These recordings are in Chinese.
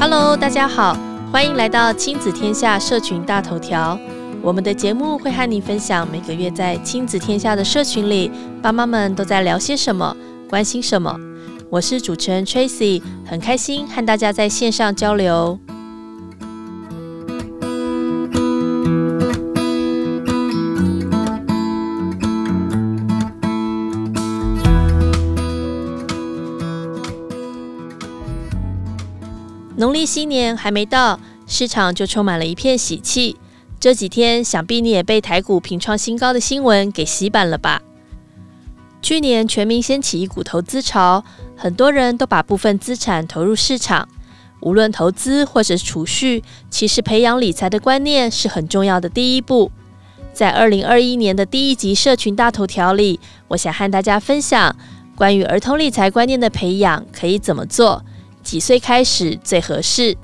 Hello，大家好，欢迎来到亲子天下社群大头条。我们的节目会和你分享每个月在亲子天下的社群里，爸妈们都在聊些什么，关心什么。我是主持人 Tracy，很开心和大家在线上交流。历新年还没到，市场就充满了一片喜气。这几天，想必你也被台股平创新高的新闻给洗版了吧？去年全民掀起一股投资潮，很多人都把部分资产投入市场。无论投资或者储蓄，其实培养理财的观念是很重要的第一步。在二零二一年的第一集社群大头条里，我想和大家分享关于儿童理财观念的培养可以怎么做。几岁开始最合适？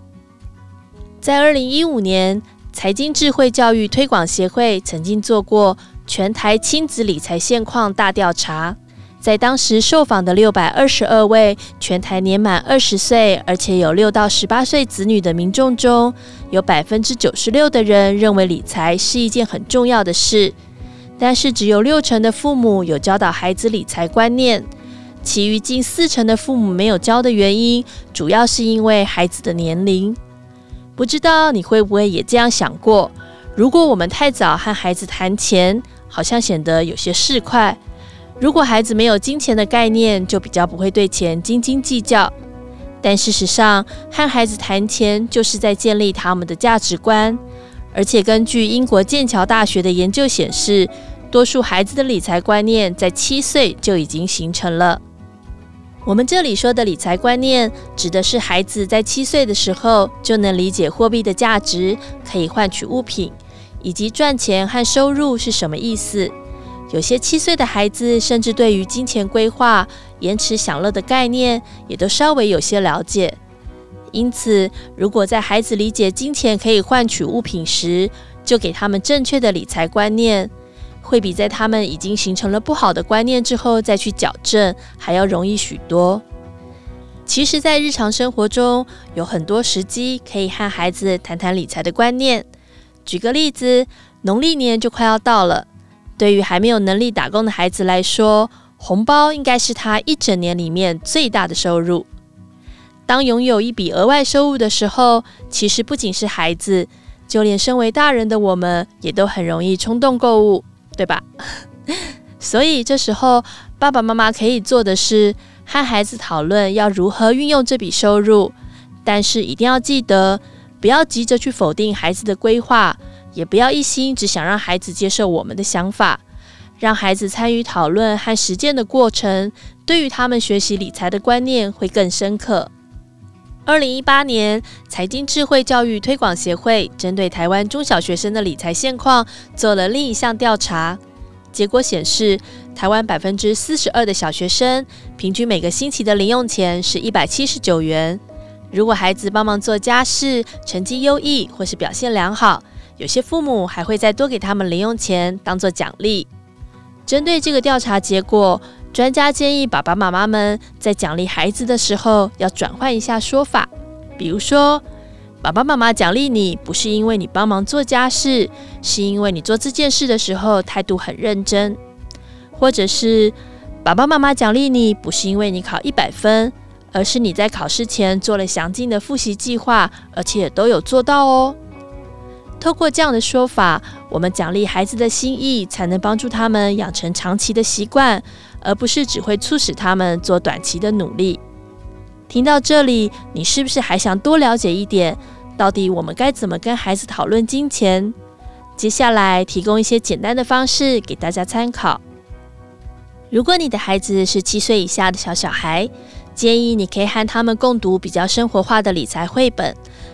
在二零一五年，财经智慧教育推广协会曾经做过全台亲子理财现况大调查，在当时受访的六百二十二位全台年满二十岁，而且有六到十八岁子女的民众中，有百分之九十六的人认为理财是一件很重要的事，但是只有六成的父母有教导孩子理财观念。其余近四成的父母没有教的原因，主要是因为孩子的年龄。不知道你会不会也这样想过？如果我们太早和孩子谈钱，好像显得有些市侩；如果孩子没有金钱的概念，就比较不会对钱斤斤计较。但事实上，和孩子谈钱就是在建立他们的价值观。而且根据英国剑桥大学的研究显示，多数孩子的理财观念在七岁就已经形成了。我们这里说的理财观念，指的是孩子在七岁的时候就能理解货币的价值，可以换取物品，以及赚钱和收入是什么意思。有些七岁的孩子，甚至对于金钱规划、延迟享乐的概念，也都稍微有些了解。因此，如果在孩子理解金钱可以换取物品时，就给他们正确的理财观念。会比在他们已经形成了不好的观念之后再去矫正还要容易许多。其实，在日常生活中，有很多时机可以和孩子谈谈理财的观念。举个例子，农历年就快要到了，对于还没有能力打工的孩子来说，红包应该是他一整年里面最大的收入。当拥有一笔额外收入的时候，其实不仅是孩子，就连身为大人的我们，也都很容易冲动购物。对吧？所以这时候爸爸妈妈可以做的是和孩子讨论要如何运用这笔收入，但是一定要记得不要急着去否定孩子的规划，也不要一心只想让孩子接受我们的想法，让孩子参与讨论和实践的过程，对于他们学习理财的观念会更深刻。二零一八年，财经智慧教育推广协会针对台湾中小学生的理财现况做了另一项调查，结果显示，台湾百分之四十二的小学生平均每个星期的零用钱是一百七十九元。如果孩子帮忙做家事，成绩优异或是表现良好，有些父母还会再多给他们零用钱当做奖励。针对这个调查结果，专家建议爸爸妈妈们在奖励孩子的时候，要转换一下说法。比如说，爸爸妈妈奖励你，不是因为你帮忙做家事，是因为你做这件事的时候态度很认真；或者是爸爸妈妈奖励你，不是因为你考一百分，而是你在考试前做了详尽的复习计划，而且都有做到哦。透过这样的说法，我们奖励孩子的心意，才能帮助他们养成长期的习惯，而不是只会促使他们做短期的努力。听到这里，你是不是还想多了解一点？到底我们该怎么跟孩子讨论金钱？接下来提供一些简单的方式给大家参考。如果你的孩子是七岁以下的小小孩，建议你可以和他们共读比较生活化的理财绘本。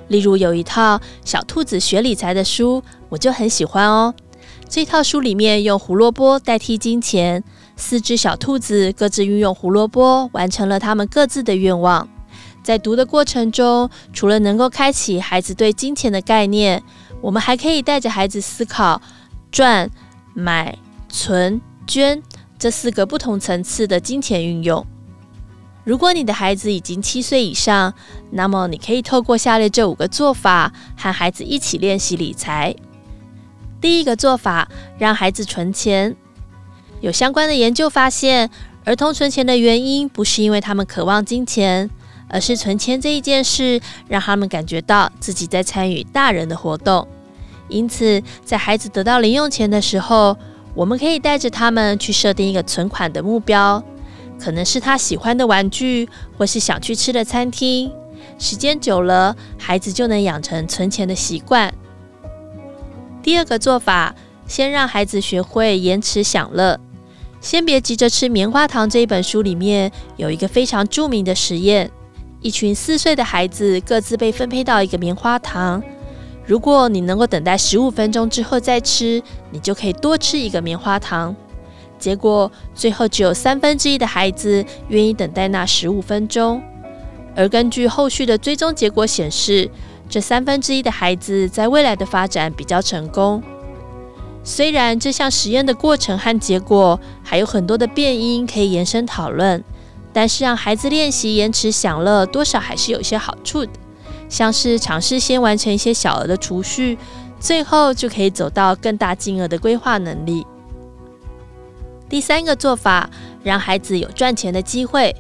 例如有一套《小兔子学理财》的书，我就很喜欢哦。这套书里面用胡萝卜代替金钱，四只小兔子各自运用胡萝卜，完成了他们各自的愿望。在读的过程中，除了能够开启孩子对金钱的概念，我们还可以带着孩子思考赚、买、存、捐这四个不同层次的金钱运用。如果你的孩子已经七岁以上，那么你可以透过下列这五个做法，和孩子一起练习理财。第一个做法，让孩子存钱。有相关的研究发现，儿童存钱的原因不是因为他们渴望金钱，而是存钱这一件事让他们感觉到自己在参与大人的活动。因此，在孩子得到零用钱的时候，我们可以带着他们去设定一个存款的目标。可能是他喜欢的玩具，或是想去吃的餐厅。时间久了，孩子就能养成存钱的习惯。第二个做法，先让孩子学会延迟享乐。先别急着吃棉花糖。这一本书里面有一个非常著名的实验：一群四岁的孩子各自被分配到一个棉花糖。如果你能够等待十五分钟之后再吃，你就可以多吃一个棉花糖。结果最后只有三分之一的孩子愿意等待那十五分钟，而根据后续的追踪结果显示，这三分之一的孩子在未来的发展比较成功。虽然这项实验的过程和结果还有很多的变因可以延伸讨论，但是让孩子练习延迟享乐，多少还是有些好处的，像是尝试先完成一些小额的储蓄，最后就可以走到更大金额的规划能力。第三个做法，让孩子有赚钱的机会。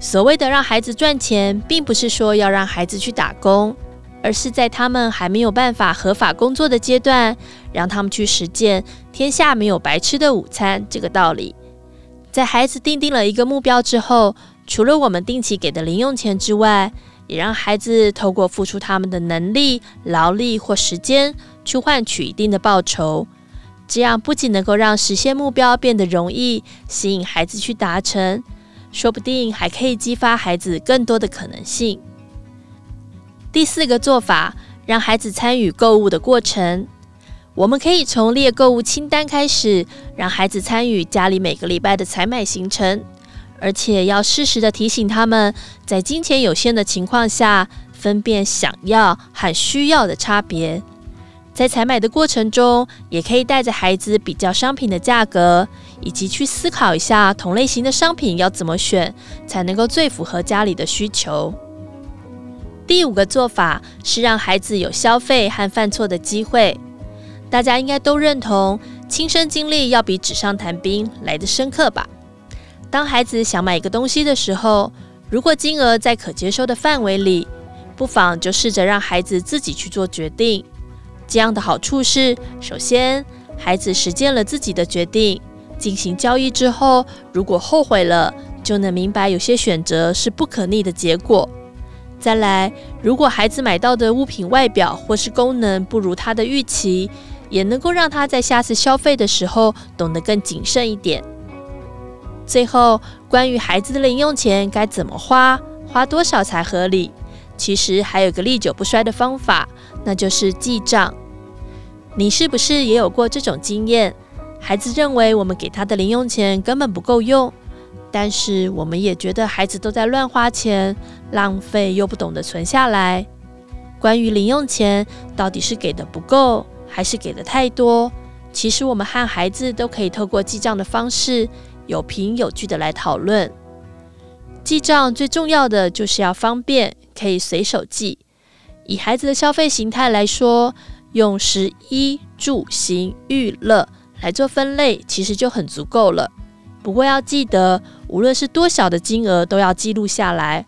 所谓的让孩子赚钱，并不是说要让孩子去打工，而是在他们还没有办法合法工作的阶段，让他们去实践“天下没有白吃的午餐”这个道理。在孩子订定了一个目标之后，除了我们定期给的零用钱之外，也让孩子透过付出他们的能力、劳力或时间，去换取一定的报酬。这样不仅能够让实现目标变得容易，吸引孩子去达成，说不定还可以激发孩子更多的可能性。第四个做法，让孩子参与购物的过程。我们可以从列购物清单开始，让孩子参与家里每个礼拜的采买行程，而且要适时的提醒他们，在金钱有限的情况下，分辨想要和需要的差别。在采买的过程中，也可以带着孩子比较商品的价格，以及去思考一下同类型的商品要怎么选，才能够最符合家里的需求。第五个做法是让孩子有消费和犯错的机会。大家应该都认同，亲身经历要比纸上谈兵来得深刻吧？当孩子想买一个东西的时候，如果金额在可接受的范围里，不妨就试着让孩子自己去做决定。这样的好处是，首先，孩子实践了自己的决定，进行交易之后，如果后悔了，就能明白有些选择是不可逆的结果。再来，如果孩子买到的物品外表或是功能不如他的预期，也能够让他在下次消费的时候懂得更谨慎一点。最后，关于孩子的零用钱该怎么花，花多少才合理？其实还有个历久不衰的方法，那就是记账。你是不是也有过这种经验？孩子认为我们给他的零用钱根本不够用，但是我们也觉得孩子都在乱花钱，浪费又不懂得存下来。关于零用钱到底是给的不够，还是给的太多？其实我们和孩子都可以透过记账的方式，有凭有据的来讨论。记账最重要的就是要方便，可以随手记。以孩子的消费形态来说，用食衣住行娱乐来做分类，其实就很足够了。不过要记得，无论是多小的金额，都要记录下来。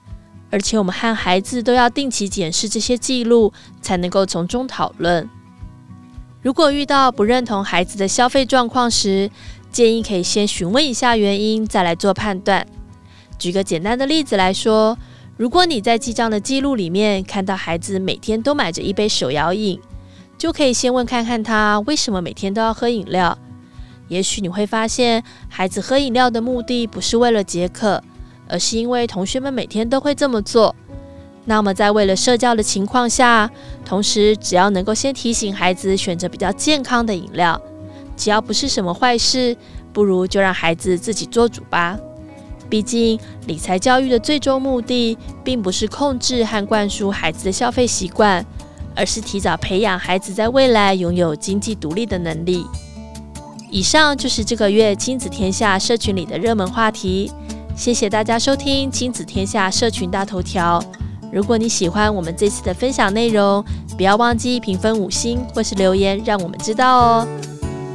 而且我们和孩子都要定期检视这些记录，才能够从中讨论。如果遇到不认同孩子的消费状况时，建议可以先询问一下原因，再来做判断。举个简单的例子来说，如果你在记账的记录里面看到孩子每天都买着一杯手摇饮，就可以先问看看他为什么每天都要喝饮料。也许你会发现，孩子喝饮料的目的不是为了解渴，而是因为同学们每天都会这么做。那么在为了社交的情况下，同时只要能够先提醒孩子选择比较健康的饮料，只要不是什么坏事，不如就让孩子自己做主吧。毕竟，理财教育的最终目的，并不是控制和灌输孩子的消费习惯，而是提早培养孩子在未来拥有经济独立的能力。以上就是这个月亲子天下社群里的热门话题。谢谢大家收听亲子天下社群大头条。如果你喜欢我们这次的分享内容，不要忘记评分五星或是留言，让我们知道哦。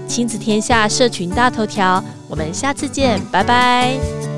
亲子天下社群大头条，我们下次见，拜拜。